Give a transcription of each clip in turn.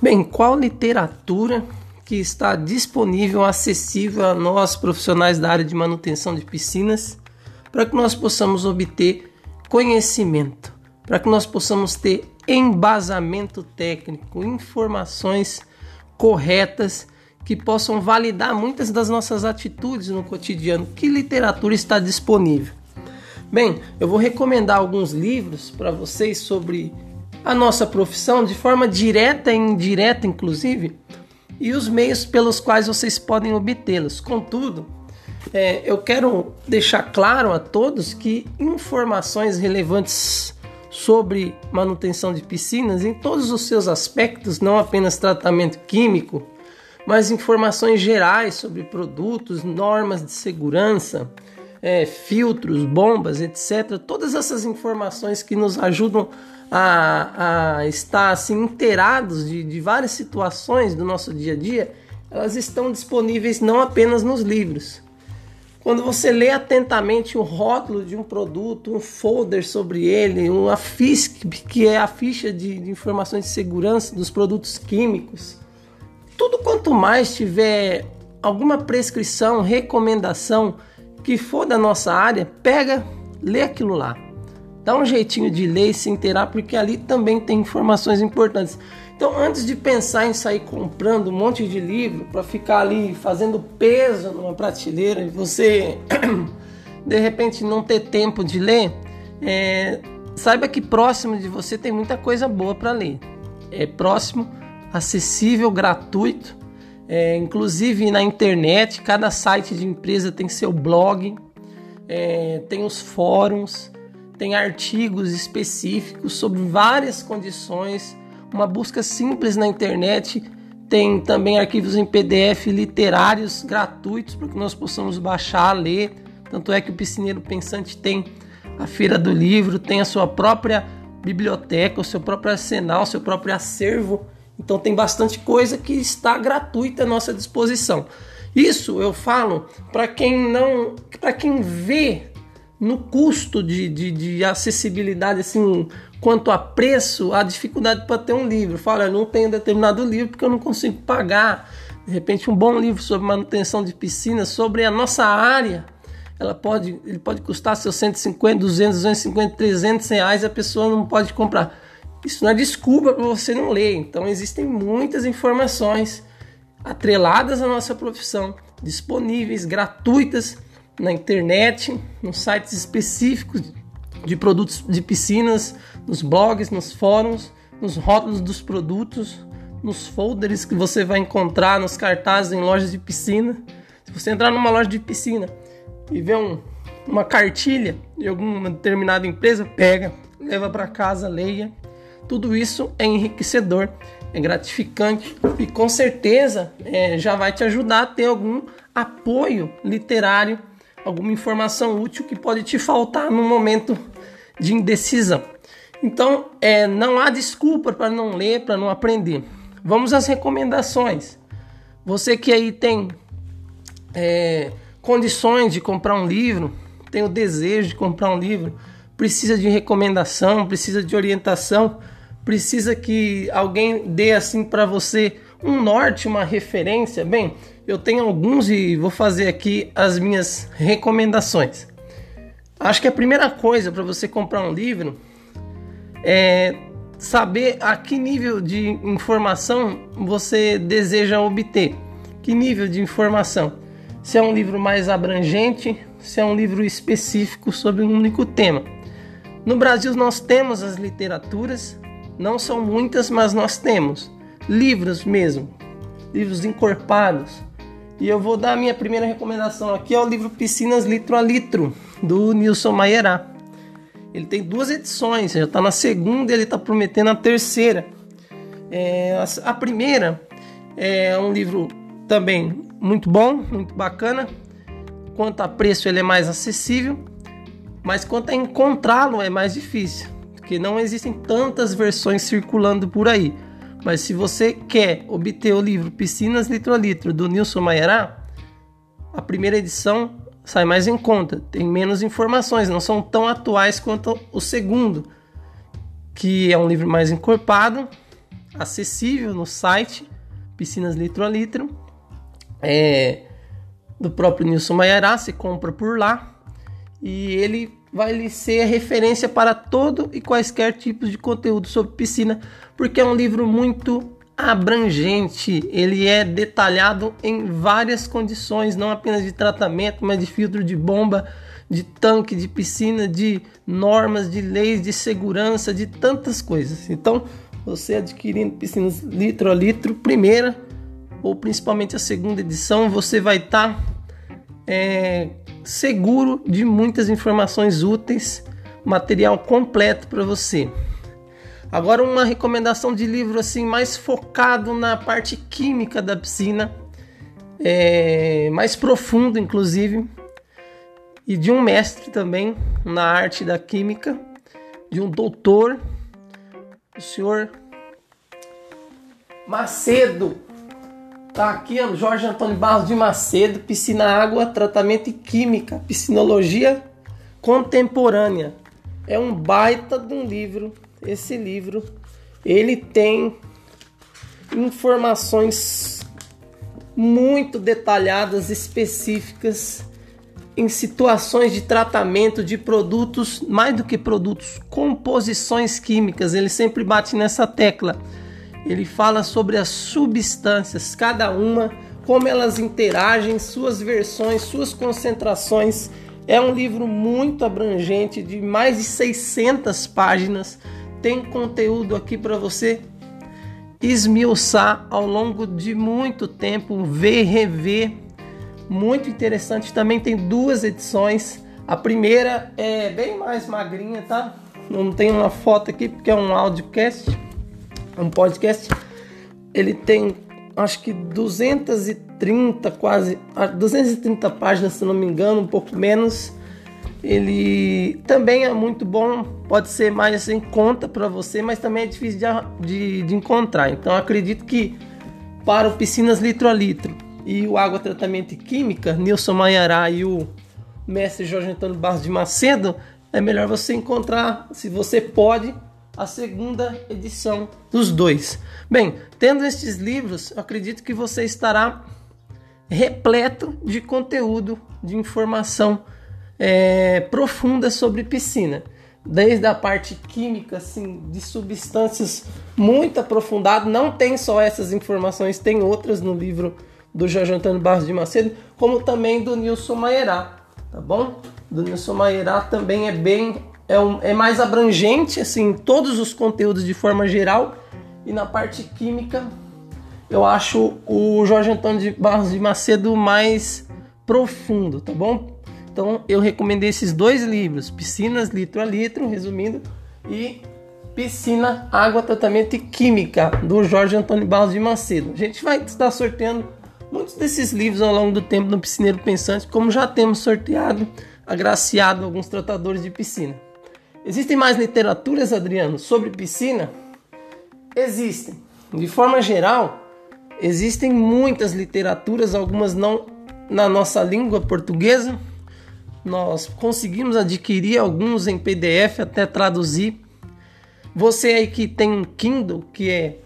Bem, qual literatura que está disponível, acessível a nós profissionais da área de manutenção de piscinas, para que nós possamos obter conhecimento, para que nós possamos ter embasamento técnico, informações corretas que possam validar muitas das nossas atitudes no cotidiano. Que literatura está disponível? Bem, eu vou recomendar alguns livros para vocês sobre a nossa profissão de forma direta e indireta, inclusive, e os meios pelos quais vocês podem obtê-los. Contudo, é, eu quero deixar claro a todos que informações relevantes sobre manutenção de piscinas em todos os seus aspectos, não apenas tratamento químico, mas informações gerais sobre produtos, normas de segurança, é, filtros, bombas, etc. Todas essas informações que nos ajudam a, a estar assim inteirados de, de várias situações do nosso dia a dia, elas estão disponíveis não apenas nos livros. Quando você lê atentamente o rótulo de um produto, um folder sobre ele, uma FISC, que é a ficha de, de informações de segurança dos produtos químicos, tudo quanto mais tiver alguma prescrição, recomendação que for da nossa área, pega, lê aquilo lá dá um jeitinho de ler e se inteirar, porque ali também tem informações importantes. Então, antes de pensar em sair comprando um monte de livro para ficar ali fazendo peso numa prateleira e você de repente não ter tempo de ler, é, saiba que próximo de você tem muita coisa boa para ler. É próximo, acessível, gratuito. É, inclusive na internet, cada site de empresa tem seu blog, é, tem os fóruns, tem artigos específicos sobre várias condições, uma busca simples na internet, tem também arquivos em PDF literários gratuitos para que nós possamos baixar, ler. Tanto é que o Piscineiro Pensante tem a Feira do Livro, tem a sua própria biblioteca, o seu próprio arsenal, o seu próprio acervo. Então tem bastante coisa que está gratuita à nossa disposição. Isso eu falo para quem não, para quem vê no custo de, de, de, acessibilidade, assim, quanto a preço, a dificuldade para ter um livro. Fala, eu não tenho determinado livro porque eu não consigo pagar. De repente, um bom livro sobre manutenção de piscinas, sobre a nossa área, ela pode, ele pode custar seus 150, 200, 250, 300 reais a pessoa não pode comprar. Isso não é desculpa para você não ler. Então, existem muitas informações atreladas à nossa profissão, disponíveis, gratuitas na internet, nos sites específicos de produtos de piscinas, nos blogs, nos fóruns, nos rótulos dos produtos, nos folders que você vai encontrar nos cartazes em lojas de piscina. Se você entrar numa loja de piscina e ver um, uma cartilha de alguma determinada empresa, pega, leva para casa, leia. Tudo isso é enriquecedor, é gratificante e com certeza é, já vai te ajudar a ter algum apoio literário alguma informação útil que pode te faltar no momento de indecisão. Então, é, não há desculpa para não ler, para não aprender. Vamos às recomendações. Você que aí tem é, condições de comprar um livro, tem o desejo de comprar um livro, precisa de recomendação, precisa de orientação, precisa que alguém dê assim para você um norte, uma referência. Bem, eu tenho alguns e vou fazer aqui as minhas recomendações. Acho que a primeira coisa para você comprar um livro é saber a que nível de informação você deseja obter. Que nível de informação? Se é um livro mais abrangente, se é um livro específico sobre um único tema. No Brasil nós temos as literaturas, não são muitas, mas nós temos livros mesmo, livros encorpados, e eu vou dar a minha primeira recomendação aqui é o livro Piscinas Litro a Litro, do Nilson Maierá. Ele tem duas edições, já está na segunda e ele está prometendo a terceira. É, a primeira é um livro também muito bom, muito bacana. Quanto a preço, ele é mais acessível, mas quanto a encontrá-lo é mais difícil, porque não existem tantas versões circulando por aí. Mas se você quer obter o livro Piscinas Litro a Litro do Nilson Maierá, a primeira edição sai mais em conta, tem menos informações, não são tão atuais quanto o segundo, que é um livro mais encorpado, acessível no site Piscinas Litro a Litro. É, do próprio Nilson Maiará, se compra por lá. E ele vai lhe ser referência para todo e quaisquer tipos de conteúdo sobre piscina, porque é um livro muito abrangente, ele é detalhado em várias condições, não apenas de tratamento, mas de filtro de bomba, de tanque de piscina, de normas, de leis de segurança, de tantas coisas. Então, você adquirindo piscinas litro a litro, primeira ou principalmente a segunda edição, você vai estar tá, é, seguro de muitas informações úteis, material completo para você. Agora uma recomendação de livro assim mais focado na parte química da piscina, é, mais profundo inclusive, e de um mestre também na arte da química, de um doutor, o senhor Macedo. Tá aqui, Jorge Antônio Barros de Macedo, Piscina Água, Tratamento e Química, Piscinologia Contemporânea. É um baita de um livro. Esse livro, ele tem informações muito detalhadas, específicas em situações de tratamento de produtos, mais do que produtos, composições químicas. Ele sempre bate nessa tecla ele fala sobre as substâncias, cada uma, como elas interagem, suas versões, suas concentrações. É um livro muito abrangente, de mais de 600 páginas. Tem conteúdo aqui para você esmiuçar ao longo de muito tempo, ver, rever. Muito interessante. Também tem duas edições. A primeira é bem mais magrinha, tá? Não tem uma foto aqui porque é um audiocast um podcast, ele tem acho que 230 quase 230 páginas, se não me engano, um pouco menos. Ele também é muito bom, pode ser mais em conta para você, mas também é difícil de, de, de encontrar. Então acredito que para o Piscinas Litro a Litro e o Água Tratamento e Química, Nilson Maiará e o mestre Jorge Antônio Barros de Macedo, é melhor você encontrar, se você pode, a segunda edição dos dois. Bem, tendo estes livros, acredito que você estará repleto de conteúdo, de informação é, profunda sobre piscina. Desde a parte química, assim, de substâncias muito aprofundado. Não tem só essas informações, tem outras no livro do Jorge Antônio Barros de Macedo, como também do Nilson Maierá, tá bom? Do Nilson Maierá também é bem é, um, é mais abrangente, assim, todos os conteúdos de forma geral. E na parte química, eu acho o Jorge Antônio de Barros de Macedo mais profundo, tá bom? Então eu recomendei esses dois livros, Piscinas Litro a Litro, resumindo, e Piscina, Água, Tratamento e Química, do Jorge Antônio Barros de Macedo. A gente vai estar sorteando muitos desses livros ao longo do tempo no Piscineiro Pensante, como já temos sorteado, agraciado alguns tratadores de piscina. Existem mais literaturas, Adriano, sobre piscina? Existem. De forma geral, existem muitas literaturas, algumas não na nossa língua portuguesa. Nós conseguimos adquirir alguns em PDF, até traduzir. Você aí que tem um Kindle, que é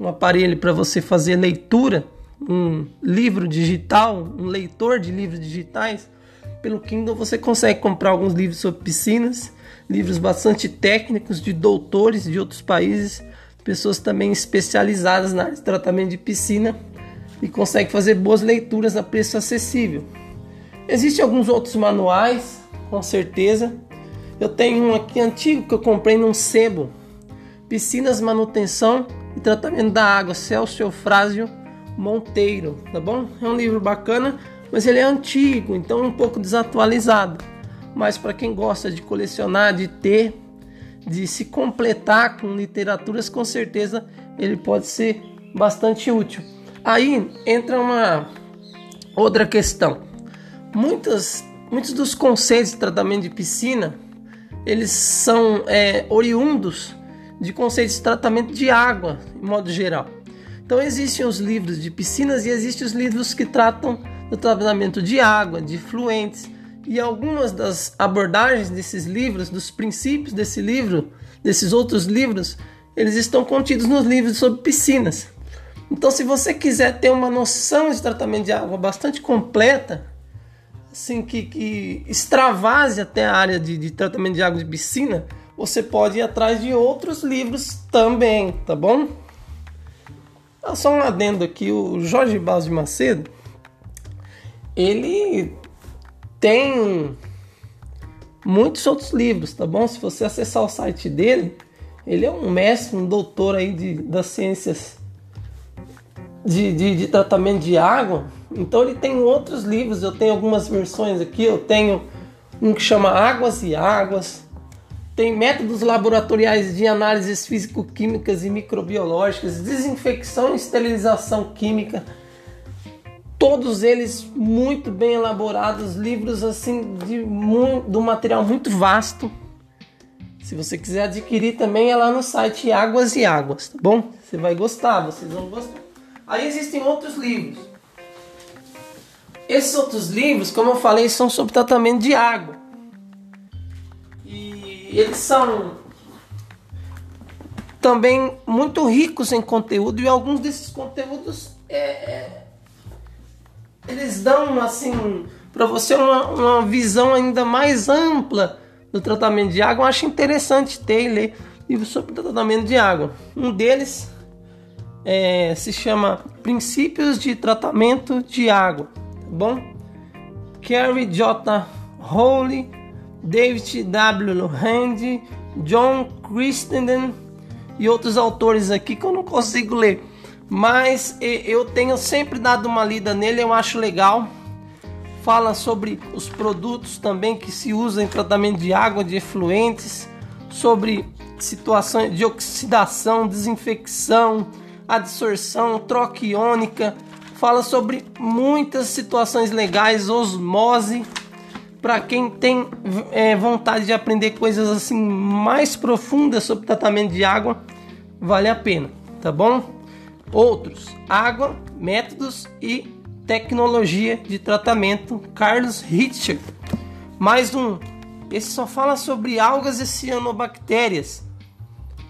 um aparelho para você fazer leitura, um livro digital, um leitor de livros digitais, pelo Kindle você consegue comprar alguns livros sobre piscinas livros bastante técnicos de doutores de outros países, pessoas também especializadas na área de tratamento de piscina e consegue fazer boas leituras a preço acessível. Existem alguns outros manuais, com certeza. Eu tenho um aqui antigo que eu comprei num sebo. Piscinas, manutenção e tratamento da água, Celso Eufrásio Monteiro, tá bom? É um livro bacana, mas ele é antigo, então um pouco desatualizado mas para quem gosta de colecionar, de ter, de se completar com literaturas, com certeza ele pode ser bastante útil. Aí entra uma outra questão. Muitas, muitos dos conceitos de tratamento de piscina eles são é, oriundos de conceitos de tratamento de água, em modo geral. Então existem os livros de piscinas e existem os livros que tratam do tratamento de água, de fluentes, e algumas das abordagens desses livros, dos princípios desse livro, desses outros livros, eles estão contidos nos livros sobre piscinas. Então, se você quiser ter uma noção de tratamento de água bastante completa, assim que, que extravase até a área de, de tratamento de água de piscina, você pode ir atrás de outros livros também, tá bom? Ah, só um adendo aqui, o Jorge Baus de Macedo, ele tem muitos outros livros, tá bom? Se você acessar o site dele, ele é um mestre, um doutor aí de, das ciências de, de, de tratamento de água. Então ele tem outros livros, eu tenho algumas versões aqui, eu tenho um que chama Águas e Águas, tem métodos laboratoriais de análises físico-químicas e microbiológicas, desinfecção e esterilização química, todos eles muito bem elaborados, livros assim de, de um material muito vasto. Se você quiser adquirir também é lá no site Águas e Águas, tá bom? Você vai gostar, vocês vão gostar. Aí existem outros livros. Esses outros livros, como eu falei, são sobre tratamento de água. E eles são também muito ricos em conteúdo e alguns desses conteúdos é, é, eles dão assim para você uma, uma visão ainda mais ampla do tratamento de água. Eu acho interessante ter e ler livros sobre tratamento de água. Um deles é, se chama Princípios de Tratamento de Água, tá bom? Carrie J. Howley, David W. Hand, John Christenden e outros autores aqui que eu não consigo ler, mas eu tenho sempre dado uma lida nele, eu acho legal. Fala sobre os produtos também que se usam em tratamento de água, de efluentes, sobre situações de oxidação, desinfecção, adsorção, troca iônica, fala sobre muitas situações legais, osmose, para quem tem é, vontade de aprender coisas assim mais profundas sobre tratamento de água, vale a pena, tá bom? Outros, água, métodos e tecnologia de tratamento, Carlos Richter. Mais um, esse só fala sobre algas e cianobactérias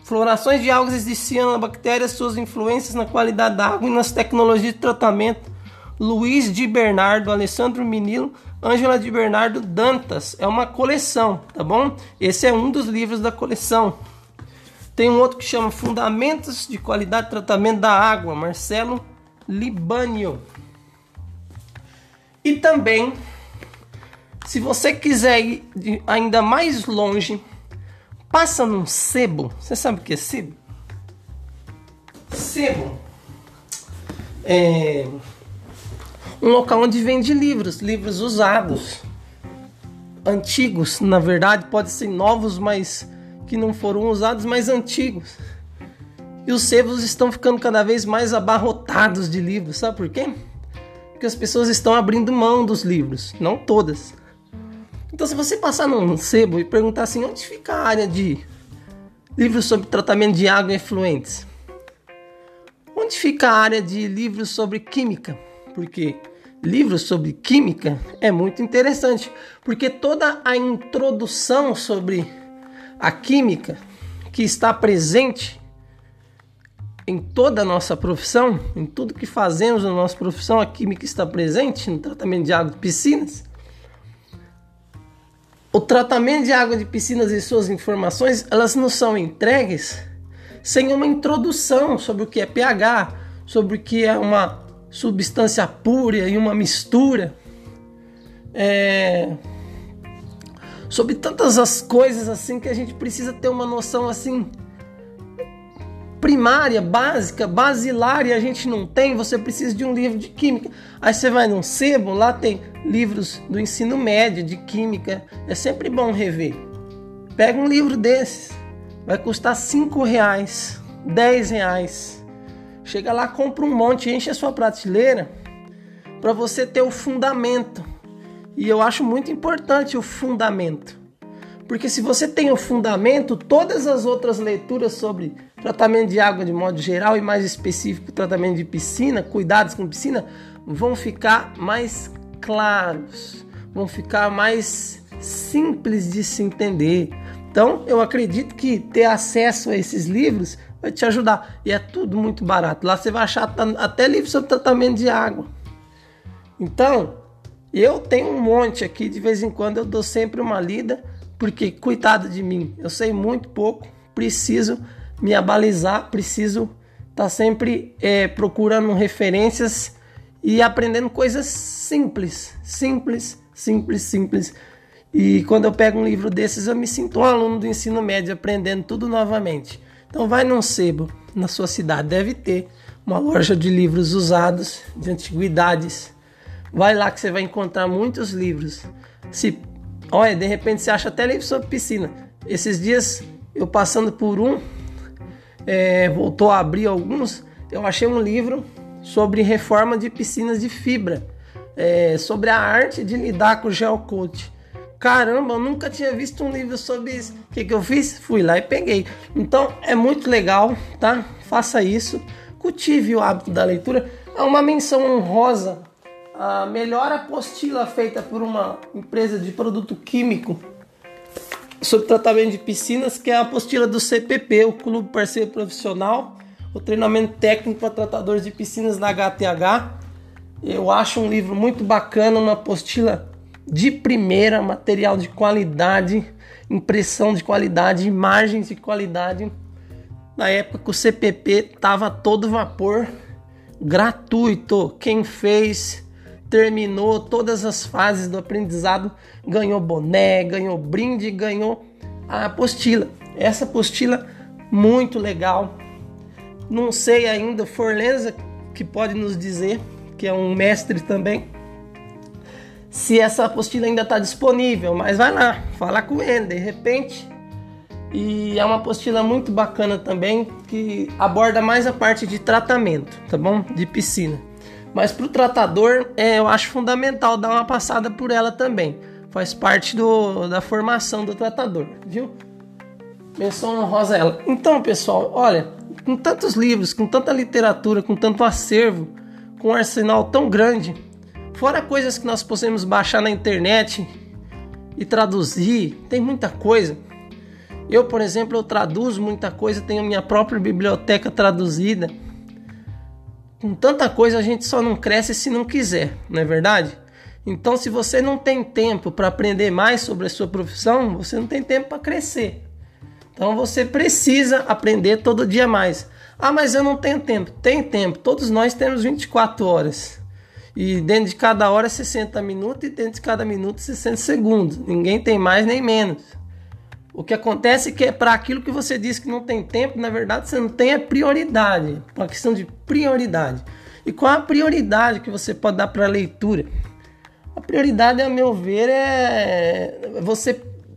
Florações de algas de cianobactérias, suas influências na qualidade da água e nas tecnologias de tratamento. Luiz de Bernardo, Alessandro Minilo, Ângela de Bernardo Dantas. É uma coleção, tá bom? Esse é um dos livros da coleção. Tem um outro que chama Fundamentos de Qualidade de Tratamento da Água, Marcelo Libânio. E também, se você quiser ir ainda mais longe, passa num sebo. Você sabe o que é sebo? Sebo é um local onde vende livros, livros usados, antigos, na verdade, pode ser novos, mas que não foram usados, mas antigos. E os sebos estão ficando cada vez mais abarrotados de livros, sabe por quê? Porque as pessoas estão abrindo mão dos livros, não todas. Então, se você passar num sebo e perguntar assim, onde fica a área de livros sobre tratamento de água e efluentes? Onde fica a área de livros sobre química? Porque livros sobre química é muito interessante, porque toda a introdução sobre a química que está presente em toda a nossa profissão, em tudo que fazemos na nossa profissão, a química está presente no tratamento de água de piscinas. O tratamento de água de piscinas e suas informações, elas não são entregues sem uma introdução sobre o que é pH, sobre o que é uma substância pura e uma mistura, é... sobre tantas as coisas assim que a gente precisa ter uma noção assim primária, básica, basilar e a gente não tem, você precisa de um livro de química. Aí você vai num sebo, lá tem livros do ensino médio de química. É sempre bom rever. Pega um livro desses, vai custar 5 reais, 10 reais. Chega lá, compra um monte, enche a sua prateleira para você ter o fundamento. E eu acho muito importante o fundamento. Porque se você tem o fundamento, todas as outras leituras sobre tratamento de água de modo geral e mais específico tratamento de piscina, cuidados com piscina, vão ficar mais claros, vão ficar mais simples de se entender. Então, eu acredito que ter acesso a esses livros vai te ajudar. E é tudo muito barato. Lá você vai achar até livro sobre tratamento de água. Então, eu tenho um monte aqui, de vez em quando eu dou sempre uma lida, porque cuidado de mim, eu sei muito pouco, preciso me abalizar, preciso estar tá sempre é, procurando referências e aprendendo coisas simples, simples, simples, simples. E quando eu pego um livro desses, eu me sinto um aluno do ensino médio aprendendo tudo novamente. Então vai num sebo na sua cidade, deve ter uma loja de livros usados, de antiguidades. Vai lá que você vai encontrar muitos livros. Se olha, de repente você acha até livro sobre piscina. Esses dias eu passando por um, é, voltou a abrir alguns, eu achei um livro sobre reforma de piscinas de fibra, é, sobre a arte de lidar com geocoat. Caramba, eu nunca tinha visto um livro sobre isso. O que, que eu fiz? Fui lá e peguei. Então é muito legal, tá? Faça isso, cultive o hábito da leitura. É uma menção honrosa. A melhor apostila feita por uma empresa de produto químico sobre tratamento de piscinas, que é a apostila do CPP, o Clube Parceiro Profissional o treinamento técnico para tratadores de piscinas na HTH. Eu acho um livro muito bacana, uma apostila de primeira, material de qualidade, impressão de qualidade, imagens de qualidade. Na época que o CPP estava todo vapor, gratuito. Quem fez, terminou todas as fases do aprendizado, ganhou boné, ganhou brinde, ganhou a apostila. Essa apostila muito legal, não sei ainda, Forlenza que pode nos dizer, que é um mestre também, se essa apostila ainda está disponível, mas vai lá, fala com ele, de repente. E é uma apostila muito bacana também, que aborda mais a parte de tratamento, tá bom? De piscina. Mas para o tratador, é, eu acho fundamental dar uma passada por ela também. Faz parte do, da formação do tratador, viu? Menção honrosa ela. Então, pessoal, olha, com tantos livros, com tanta literatura, com tanto acervo, com um arsenal tão grande, fora coisas que nós possamos baixar na internet e traduzir, tem muita coisa. Eu, por exemplo, eu traduzo muita coisa, tenho minha própria biblioteca traduzida. Com tanta coisa a gente só não cresce se não quiser, não é verdade? Então, se você não tem tempo para aprender mais sobre a sua profissão, você não tem tempo para crescer. Então você precisa aprender todo dia mais. Ah, mas eu não tenho tempo. Tem tempo. Todos nós temos 24 horas. E dentro de cada hora 60 minutos e dentro de cada minuto 60 segundos. Ninguém tem mais nem menos. O que acontece é que é para aquilo que você diz que não tem tempo, na verdade você não tem a prioridade. Uma questão de prioridade. E qual a prioridade que você pode dar para a leitura? A prioridade, a meu ver, é você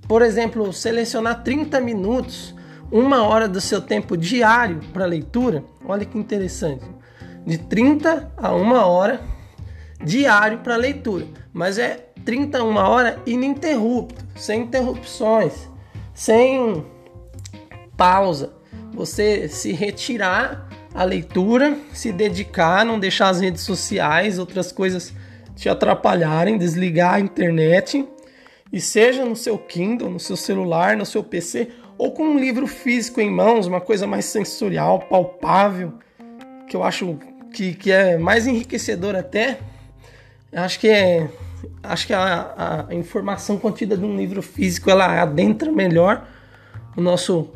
por exemplo, selecionar 30 minutos, uma hora do seu tempo diário para leitura. Olha que interessante. De 30 a uma hora diário para leitura. Mas é 30 a uma hora ininterrupto, sem interrupções, sem pausa. Você se retirar a leitura, se dedicar, não deixar as redes sociais, outras coisas te atrapalharem, desligar a internet e seja no seu Kindle, no seu celular, no seu PC ou com um livro físico em mãos, uma coisa mais sensorial, palpável, que eu acho que, que é mais enriquecedor até. Acho que é acho que a, a informação contida num livro físico ela adentra melhor o nosso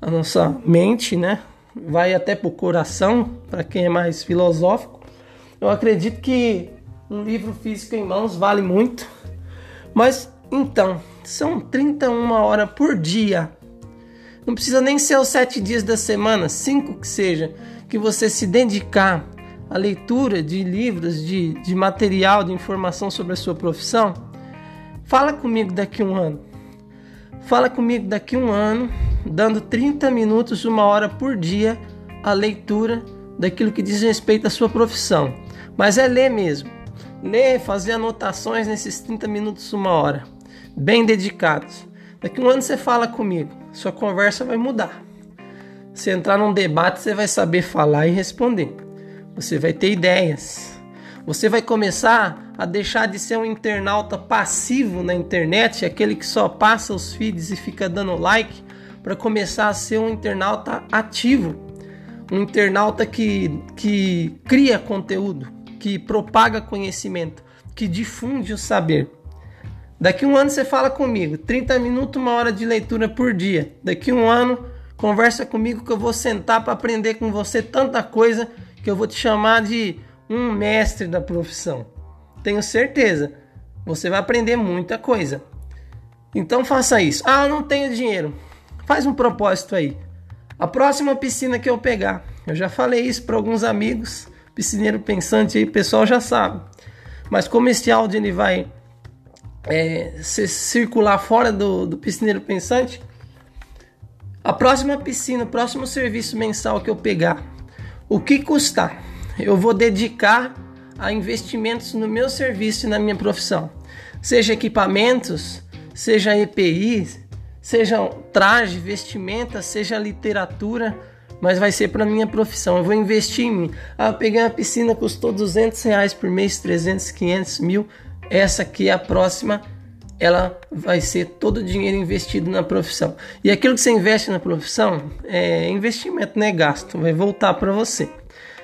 a nossa mente, né? Vai até pro coração, para quem é mais filosófico. Eu acredito que um livro físico em mãos vale muito, mas então, são 31 horas por dia. Não precisa nem ser os sete dias da semana, cinco que seja, que você se dedicar à leitura de livros, de, de material, de informação sobre a sua profissão. Fala comigo daqui a um ano. Fala comigo daqui a um ano, dando 30 minutos, uma hora por dia, a leitura daquilo que diz respeito à sua profissão. Mas é ler mesmo. Ler, fazer anotações nesses 30 minutos, uma hora bem dedicados. Daqui um ano você fala comigo, sua conversa vai mudar. Se entrar num debate, você vai saber falar e responder. Você vai ter ideias. Você vai começar a deixar de ser um internauta passivo na internet, aquele que só passa os feeds e fica dando like, para começar a ser um internauta ativo, um internauta que, que cria conteúdo, que propaga conhecimento, que difunde o saber. Daqui um ano você fala comigo, 30 minutos, uma hora de leitura por dia. Daqui um ano, conversa comigo que eu vou sentar para aprender com você tanta coisa que eu vou te chamar de um mestre da profissão. Tenho certeza, você vai aprender muita coisa. Então faça isso. Ah, não tenho dinheiro. Faz um propósito aí. A próxima piscina que eu pegar, eu já falei isso para alguns amigos, piscineiro pensante aí, o pessoal já sabe. Mas como esse áudio ele vai é, circular fora do, do piscineiro pensante, a próxima piscina, o próximo serviço mensal que eu pegar, o que custar, eu vou dedicar a investimentos no meu serviço e na minha profissão. Seja equipamentos, seja EPI, seja traje, vestimenta, seja literatura, mas vai ser para minha profissão. Eu vou investir em mim. Ah, peguei uma piscina, custou 200 reais por mês, 300, 500 mil. Essa aqui é a próxima, ela vai ser todo o dinheiro investido na profissão. E aquilo que você investe na profissão é investimento, não é gasto, vai voltar para você.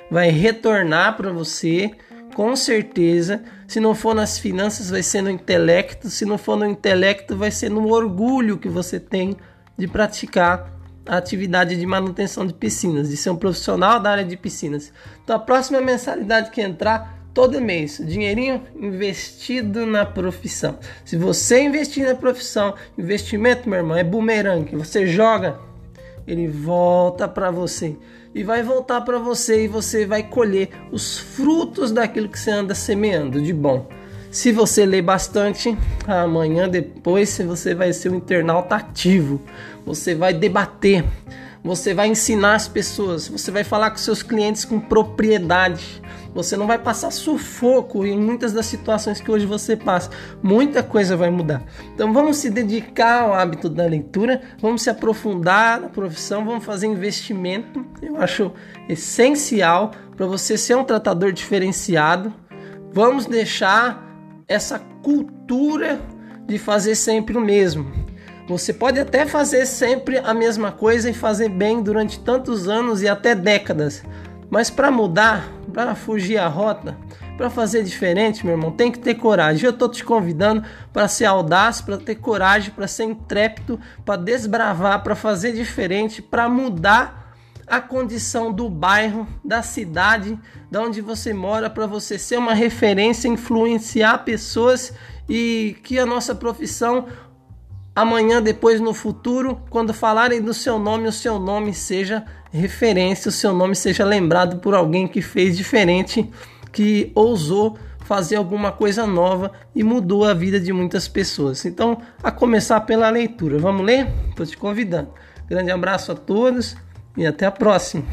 Vai retornar para você com certeza. Se não for nas finanças, vai ser no intelecto. Se não for no intelecto, vai ser no orgulho que você tem de praticar a atividade de manutenção de piscinas, de ser um profissional da área de piscinas. Então, a próxima mensalidade que entrar, todo mês, dinheirinho investido na profissão. Se você investir na profissão, investimento, meu irmão, é bumerangue. Você joga, ele volta para você e vai voltar para você e você vai colher os frutos daquilo que você anda semeando de bom. Se você ler bastante, amanhã depois você vai ser um internauta ativo. Você vai debater, você vai ensinar as pessoas, você vai falar com seus clientes com propriedade. Você não vai passar sufoco em muitas das situações que hoje você passa. Muita coisa vai mudar. Então vamos se dedicar ao hábito da leitura, vamos se aprofundar na profissão, vamos fazer investimento. Eu acho essencial para você ser um tratador diferenciado. Vamos deixar essa cultura de fazer sempre o mesmo. Você pode até fazer sempre a mesma coisa e fazer bem durante tantos anos e até décadas, mas para mudar, para fugir a rota, para fazer diferente, meu irmão, tem que ter coragem. Eu estou te convidando para ser audaz, para ter coragem, para ser intrépido, para desbravar, para fazer diferente, para mudar a condição do bairro, da cidade, da onde você mora, para você ser uma referência, influenciar pessoas e que a nossa profissão amanhã, depois no futuro, quando falarem do seu nome, o seu nome seja referência, o seu nome seja lembrado por alguém que fez diferente, que ousou fazer alguma coisa nova e mudou a vida de muitas pessoas. Então, a começar pela leitura. Vamos ler? Estou te convidando. Grande abraço a todos e até a próxima.